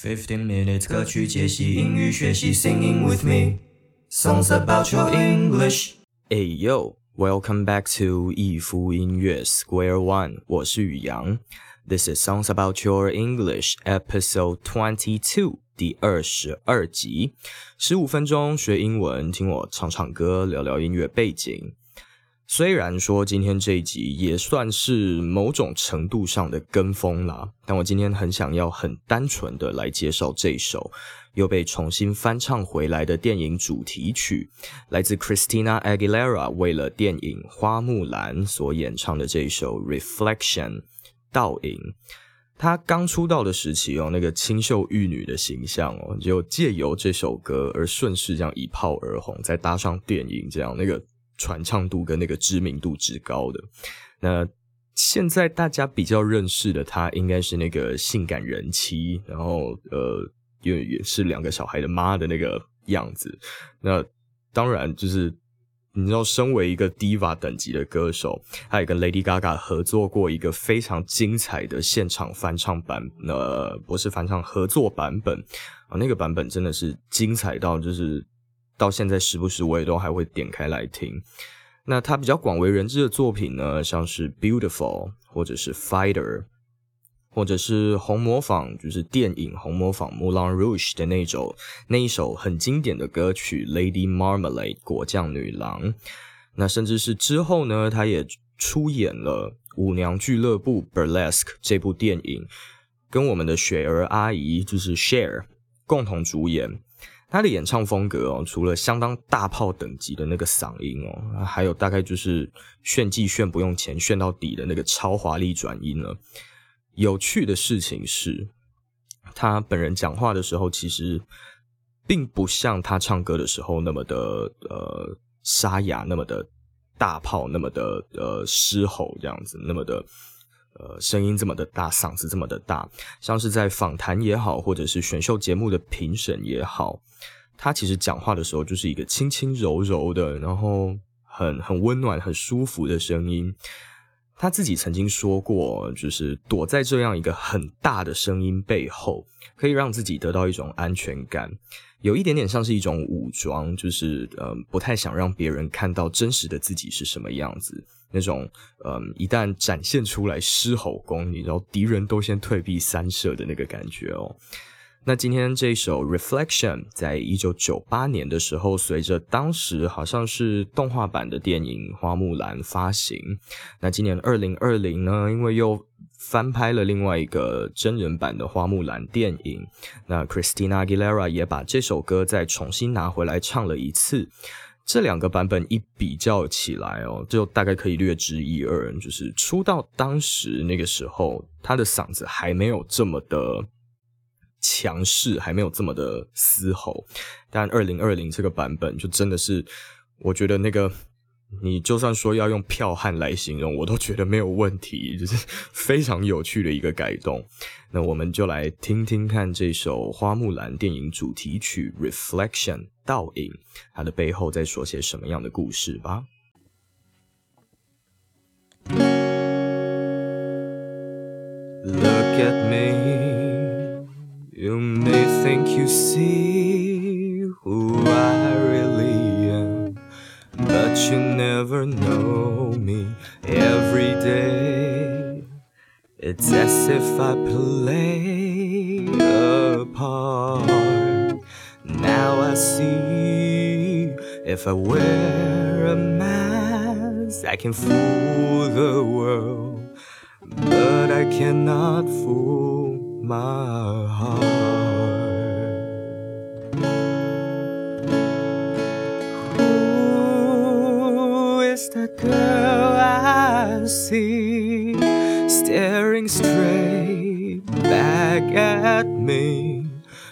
Fifteen minutes 歌曲解析英语学习，Singing with me songs about your English。Hey yo, welcome back to 易夫音乐 Square One，我是宇阳。This is songs about your English episode twenty two，第二十二集，十五分钟学英文，听我唱唱歌，聊聊音乐背景。虽然说今天这一集也算是某种程度上的跟风啦，但我今天很想要很单纯的来介绍这首又被重新翻唱回来的电影主题曲，来自 Christina Aguilera 为了电影《花木兰》所演唱的这一首《Reflection》倒影。她刚出道的时期哦，那个清秀玉女的形象哦，就借由这首歌而顺势这样一炮而红，再搭上电影这样那个。传唱度跟那个知名度之高的，那现在大家比较认识的他，应该是那个性感人妻，然后呃，也也是两个小孩的妈的那个样子。那当然就是你知道，身为一个 diva 等级的歌手，他也跟 Lady Gaga 合作过一个非常精彩的现场翻唱版，呃，不是翻唱合作版本啊，那个版本真的是精彩到就是。到现在时不时我也都还会点开来听。那他比较广为人知的作品呢，像是《Beautiful》或者是《Fighter》，或者是红模仿，就是电影红模仿《Moulin Rouge》的那首那一首很经典的歌曲《Lady Marmalade》果酱女郎。那甚至是之后呢，他也出演了《舞娘俱乐部》（Burlesque） 这部电影，跟我们的雪儿阿姨就是 Share 共同主演。他的演唱风格哦，除了相当大炮等级的那个嗓音哦，还有大概就是炫技炫不用钱炫到底的那个超华丽转音了。有趣的事情是，他本人讲话的时候，其实并不像他唱歌的时候那么的呃沙哑，那么的大炮，那么的呃嘶吼这样子，那么的。呃，声音这么的大，嗓子这么的大，像是在访谈也好，或者是选秀节目的评审也好，他其实讲话的时候就是一个轻轻柔柔的，然后很很温暖、很舒服的声音。他自己曾经说过，就是躲在这样一个很大的声音背后，可以让自己得到一种安全感，有一点点像是一种武装，就是呃，不太想让别人看到真实的自己是什么样子。那种，嗯，一旦展现出来狮吼功，你知道敌人都先退避三舍的那个感觉哦。那今天这首《Reflection》在一九九八年的时候，随着当时好像是动画版的电影《花木兰》发行。那今年二零二零呢，因为又翻拍了另外一个真人版的《花木兰》电影，那 Christina Aguilera 也把这首歌再重新拿回来唱了一次。这两个版本一比较起来哦，就大概可以略知一二。就是出道当时那个时候，他的嗓子还没有这么的强势，还没有这么的嘶吼。但二零二零这个版本，就真的是，我觉得那个。你就算说要用剽悍来形容，我都觉得没有问题，就是非常有趣的一个改动。那我们就来听听看这首《花木兰》电影主题曲《Reflection》倒影，它的背后在说些什么样的故事吧。Look at me, think you see who I really. Am, but you never know me every day. It's as if I play a part. Now I see if I wear a mask, I can fool the world, but I cannot fool my heart. the girl I see staring straight back at me.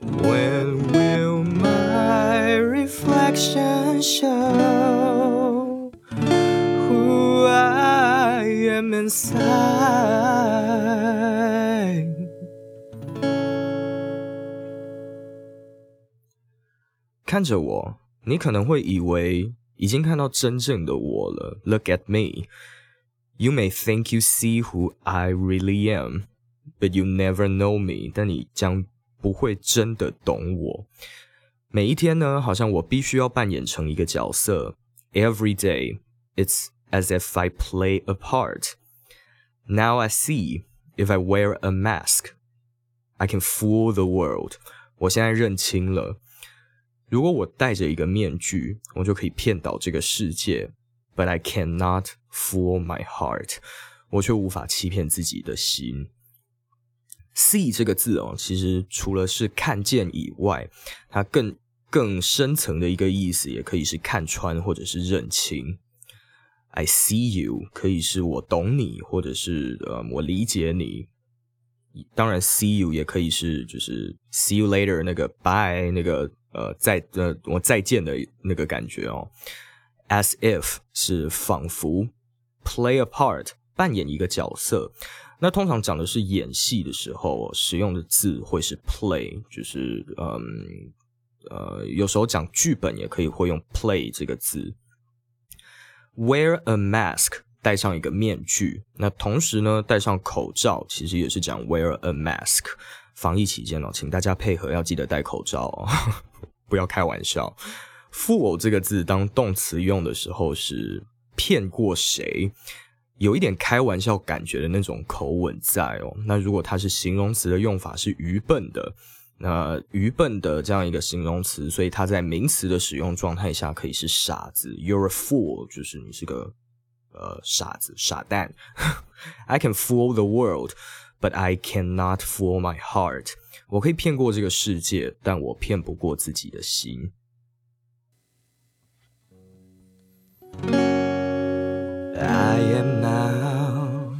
When will my reflection show who I am inside? 看着我，你可能会以为 已经看到真正的我了。Look at me. You may think you see who I really am, but you never know me. 但你将 不会真的懂我。每一天呢，好像我必须要扮演成一个角色。Every day, it's as if I play a part. Now I see if I wear a mask, I can fool the world. 我现在认清了， 如果我戴着一个面具，我就可以骗倒这个世界。But I cannot fool my heart. 我却无法欺骗自己的心。See 这个字哦，其实除了是看见以外，它更更深层的一个意思，也可以是看穿或者是认清。I see you 可以是我懂你，或者是呃我理解你。当然，see you 也可以是就是 see you later 那个 bye 那个呃再呃我再见的那个感觉哦。As if 是仿佛，play a part 扮演一个角色。那通常讲的是演戏的时候使用的字会是 play，就是嗯呃有时候讲剧本也可以会用 play 这个字。Wear a mask 戴上一个面具，那同时呢戴上口罩，其实也是讲 wear a mask。防疫期间哦，请大家配合，要记得戴口罩哦，不要开玩笑。富偶这个字当动词用的时候是骗过谁？有一点开玩笑感觉的那种口吻在哦。那如果它是形容词的用法是愚笨的，那愚笨的这样一个形容词，所以它在名词的使用状态下可以是傻子。You're a fool，就是你是个呃傻子、傻蛋。I can fool the world." world，but I cannot fool my heart。我可以骗过这个世界，但我骗不过自己的心。I am now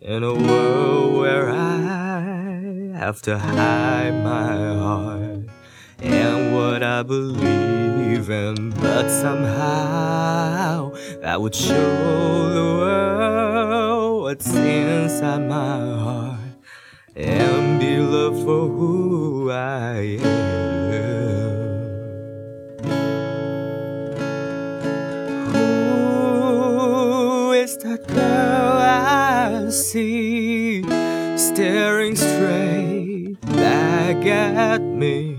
in a world where I have to hide my heart and what I believe in, but somehow I would show the world what's inside my heart and be loved for who I am. is that girl I see staring straight back at me?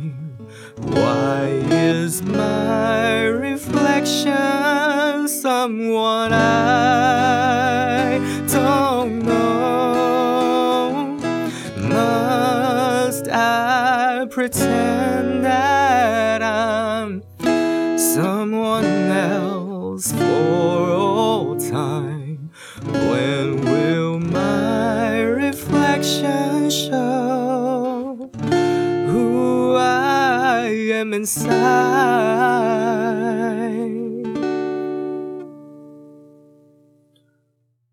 someone else for all time? When will my reflection show who I am inside？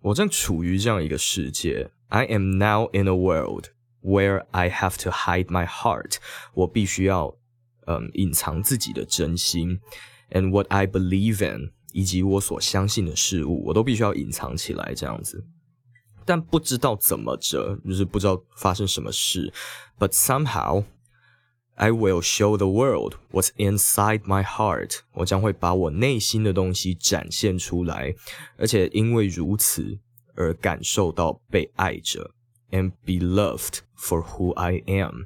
我正处于这样一个世界，I am now in a world where I have to hide my heart。我必须要 嗯隐藏自己的真心，and what I believe in。以及我所相信的事物，我都必须要隐藏起来，这样子。但不知道怎么着，就是不知道发生什么事。But somehow I will show the world what's inside my heart。我将会把我内心的东西展现出来，而且因为如此而感受到被爱着，and be loved for who I am。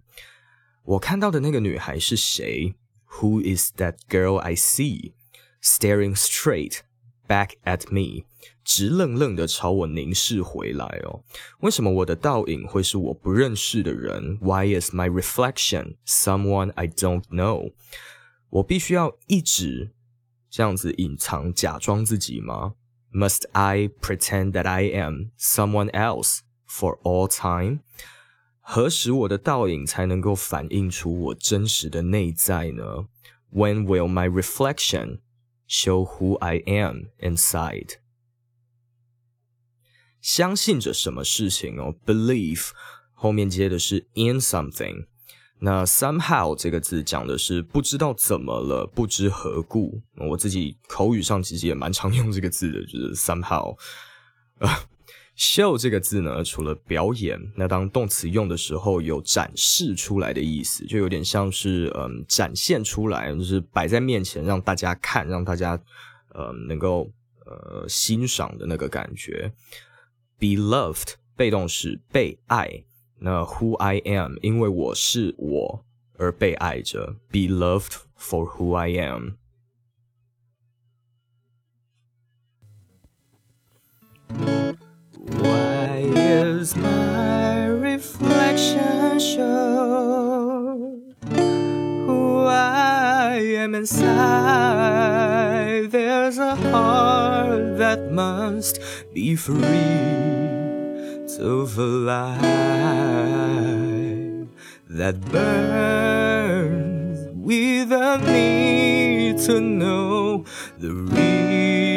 我看到的那个女孩是谁？Who is that girl I see？staring straight back at me，直愣愣的朝我凝视回来哦。为什么我的倒影会是我不认识的人？Why is my reflection someone I don't know？我必须要一直这样子隐藏、假装自己吗？Must I pretend that I am someone else for all time？ 何时我的倒影才能够反映出我真实的内在呢？When will my reflection Show who I am inside。相信着什么事情哦，believe 后面接的是 in something。那 somehow 这个字讲的是不知道怎么了，不知何故。我自己口语上其实也蛮常用这个字的，就是 somehow。Show 这个字呢，除了表演，那当动词用的时候，有展示出来的意思，就有点像是嗯展现出来，就是摆在面前让大家看，让大家呃能够呃欣赏的那个感觉。Be loved 被动式被爱，那 who I am，因为我是我而被爱着，be loved for who I am。Is my reflection show who I am inside? There's a heart that must be free to fly that burns with a need to know the reason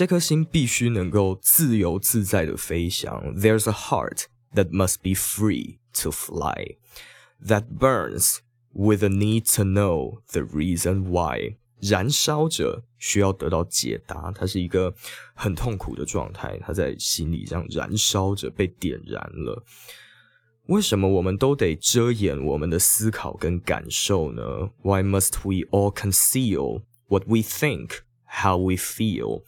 这颗心必须能够自由自在的飞翔。There's a heart that must be free to fly, that burns with a need to know the reason why. 燃烧着，需要得到解答。它是一个很痛苦的状态，它在心里这样燃烧着，被点燃了。为什么我们都得遮掩我们的思考跟感受呢？Why must we all conceal what we think, how we feel？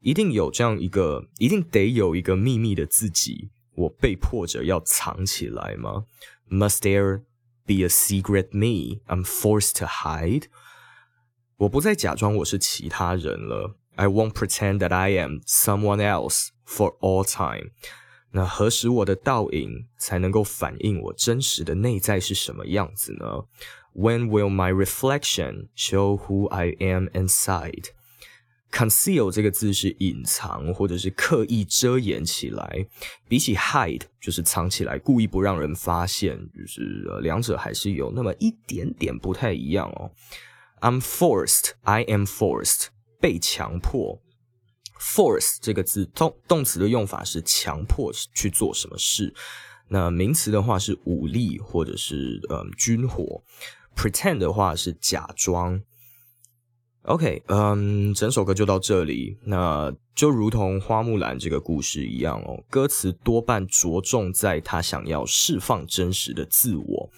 一定有这样一个，一定得有一个秘密的自己，我被迫着要藏起来吗？Must there be a secret me I'm forced to hide？我不再假装我是其他人了。I won't pretend that I am someone else for all time。那何时我的倒影才能够反映我真实的内在是什么样子呢？When will my reflection show who I am Conceal 这个字是隐藏或者是刻意遮掩起来，比起 hide 就是藏起来，故意不让人发现，就是呃两者还是有那么一点点不太一样哦。I'm forced, I am forced，被强迫。force 这个字动动词的用法是强迫去做什么事，那名词的话是武力或者是嗯军火。pretend 的话是假装。OK，嗯，整首歌就到这里。那就如同花木兰这个故事一样哦，歌词多半着重在他想要释放真实的自我，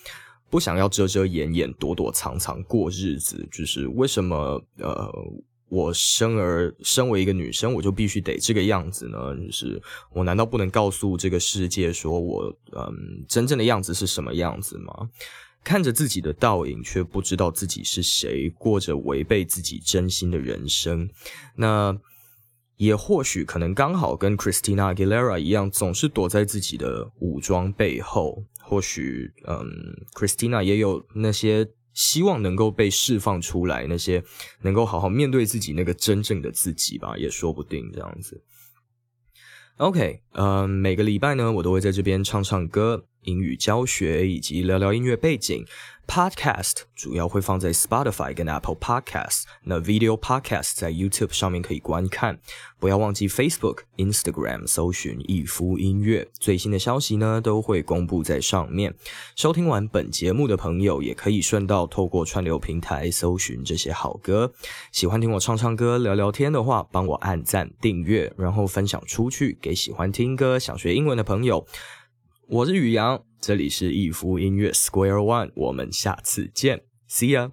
不想要遮遮掩掩、躲躲藏藏过日子。就是为什么呃，我生而身为一个女生，我就必须得这个样子呢？就是我难道不能告诉这个世界，说我嗯真正的样子是什么样子吗？看着自己的倒影，却不知道自己是谁，过着违背自己真心的人生。那也或许可能刚好跟 Christina Aguilera 一样，总是躲在自己的武装背后。或许，嗯，Christina 也有那些希望能够被释放出来，那些能够好好面对自己那个真正的自己吧，也说不定这样子。OK，呃，每个礼拜呢，我都会在这边唱唱歌。英语教学以及聊聊音乐背景，Podcast 主要会放在 Spotify 跟 Apple Podcast，那 Video Podcast 在 YouTube 上面可以观看。不要忘记 Facebook、Instagram 搜寻一夫音乐，最新的消息呢都会公布在上面。收听完本节目的朋友，也可以顺道透过串流平台搜寻这些好歌。喜欢听我唱唱歌、聊聊天的话，帮我按赞、订阅，然后分享出去给喜欢听歌、想学英文的朋友。我是宇阳，这里是逸夫音乐 Square One，我们下次见，See ya。